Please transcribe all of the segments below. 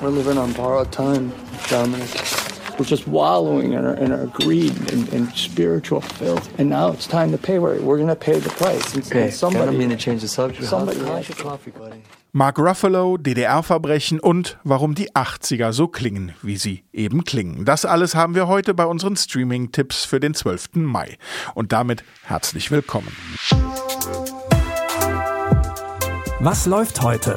We're living on borrowed time, Dominic. We're just wallowing in our, in our greed and, and spiritual filth. And now it's time to pay. We're, we're going to pay the price. And, Okay, and somebody, I don't mean to change the subject. Somebody How's your coffee, buddy? Mark Ruffalo, DDR-Verbrechen und warum die 80er so klingen, wie sie eben klingen. Das alles haben wir heute bei unseren Streaming-Tipps für den 12. Mai. Und damit herzlich willkommen. Was läuft heute?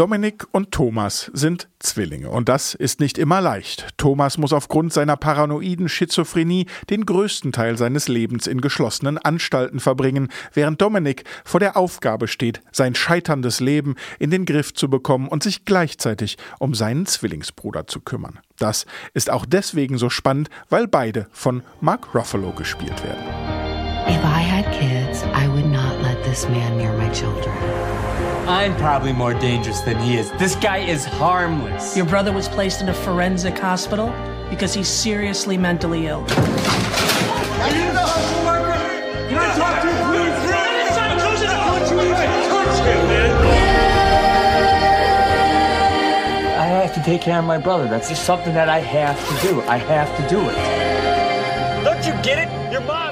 Dominik und Thomas sind Zwillinge und das ist nicht immer leicht. Thomas muss aufgrund seiner paranoiden Schizophrenie den größten Teil seines Lebens in geschlossenen Anstalten verbringen, während Dominik vor der Aufgabe steht, sein scheiterndes Leben in den Griff zu bekommen und sich gleichzeitig um seinen Zwillingsbruder zu kümmern. Das ist auch deswegen so spannend, weil beide von Mark Ruffalo gespielt werden. If I had kids, I would not let this man near my children. I'm probably more dangerous than he is. This guy is harmless. Your brother was placed in a forensic hospital because he's seriously mentally ill. I have to take care of my brother. That's just something that I have to do. I have to do it. Don't you get it? Your mom is dying.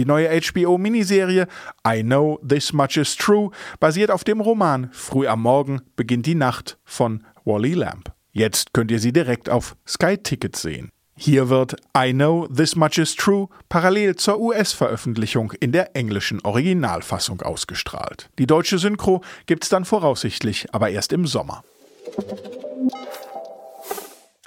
Die neue HBO-Miniserie I Know This Much Is True basiert auf dem Roman Früh am Morgen beginnt die Nacht von Wally Lamb. Jetzt könnt ihr sie direkt auf Sky Tickets sehen. Hier wird I Know This Much Is True parallel zur US-Veröffentlichung in der englischen Originalfassung ausgestrahlt. Die deutsche Synchro gibt's dann voraussichtlich aber erst im Sommer.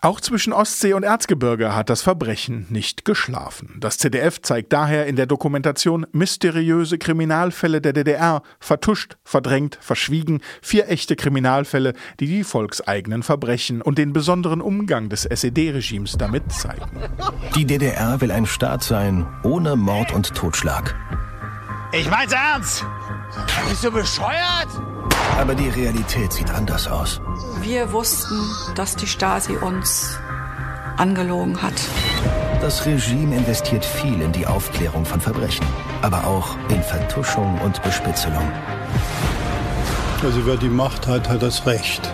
Auch zwischen Ostsee und Erzgebirge hat das Verbrechen nicht geschlafen. Das ZDF zeigt daher in der Dokumentation Mysteriöse Kriminalfälle der DDR, vertuscht, verdrängt, verschwiegen, vier echte Kriminalfälle, die die volkseigenen Verbrechen und den besonderen Umgang des SED-Regimes damit zeigen. Die DDR will ein Staat sein, ohne Mord und Totschlag. Ich mein's ernst. Bist du bescheuert? Aber die Realität sieht anders aus. Wir wussten, dass die Stasi uns angelogen hat. Das Regime investiert viel in die Aufklärung von Verbrechen, aber auch in Vertuschung und Bespitzelung. Also wer die Macht hat, hat das Recht.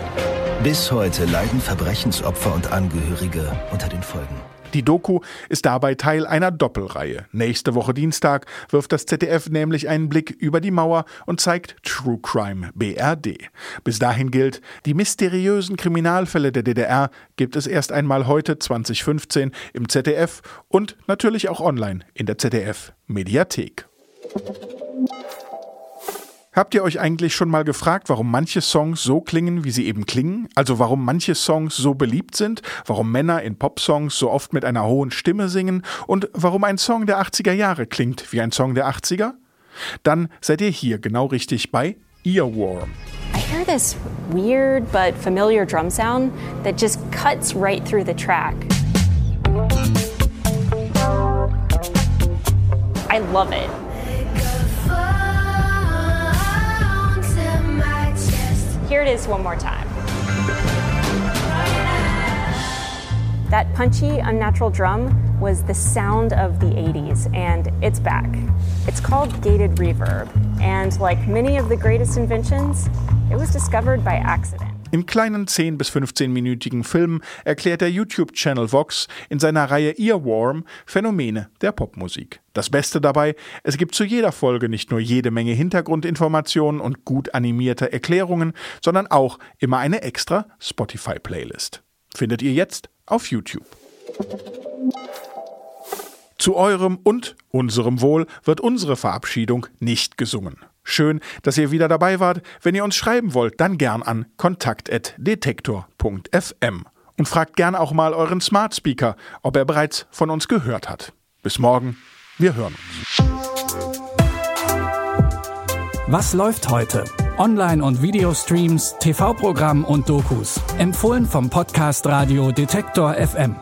Bis heute leiden Verbrechensopfer und Angehörige unter den Folgen. Die Doku ist dabei Teil einer Doppelreihe. Nächste Woche Dienstag wirft das ZDF nämlich einen Blick über die Mauer und zeigt True Crime BRD. Bis dahin gilt, die mysteriösen Kriminalfälle der DDR gibt es erst einmal heute 2015 im ZDF und natürlich auch online in der ZDF Mediathek. Habt ihr euch eigentlich schon mal gefragt, warum manche Songs so klingen, wie sie eben klingen? Also warum manche Songs so beliebt sind? Warum Männer in Popsongs so oft mit einer hohen Stimme singen? Und warum ein Song der 80er Jahre klingt wie ein Song der 80er? Dann seid ihr hier genau richtig bei Earworm. I hear this weird but familiar drum sound that just cuts right through the track. I love it. Is one more time. That punchy, unnatural drum was the sound of the 80s, and it's back. It's called gated reverb, and like many of the greatest inventions, it was discovered by accident. Im kleinen 10- bis 15-minütigen Film erklärt der YouTube-Channel Vox in seiner Reihe Earworm Phänomene der Popmusik. Das Beste dabei, es gibt zu jeder Folge nicht nur jede Menge Hintergrundinformationen und gut animierte Erklärungen, sondern auch immer eine extra Spotify-Playlist. Findet ihr jetzt auf YouTube. Zu eurem und unserem Wohl wird unsere Verabschiedung nicht gesungen. Schön, dass ihr wieder dabei wart. Wenn ihr uns schreiben wollt, dann gern an kontakt.detektor.fm und fragt gern auch mal euren Smart Speaker, ob er bereits von uns gehört hat. Bis morgen, wir hören uns. Was läuft heute? Online- und Videostreams, TV-Programm und Dokus. Empfohlen vom Podcast Radio Detektor FM.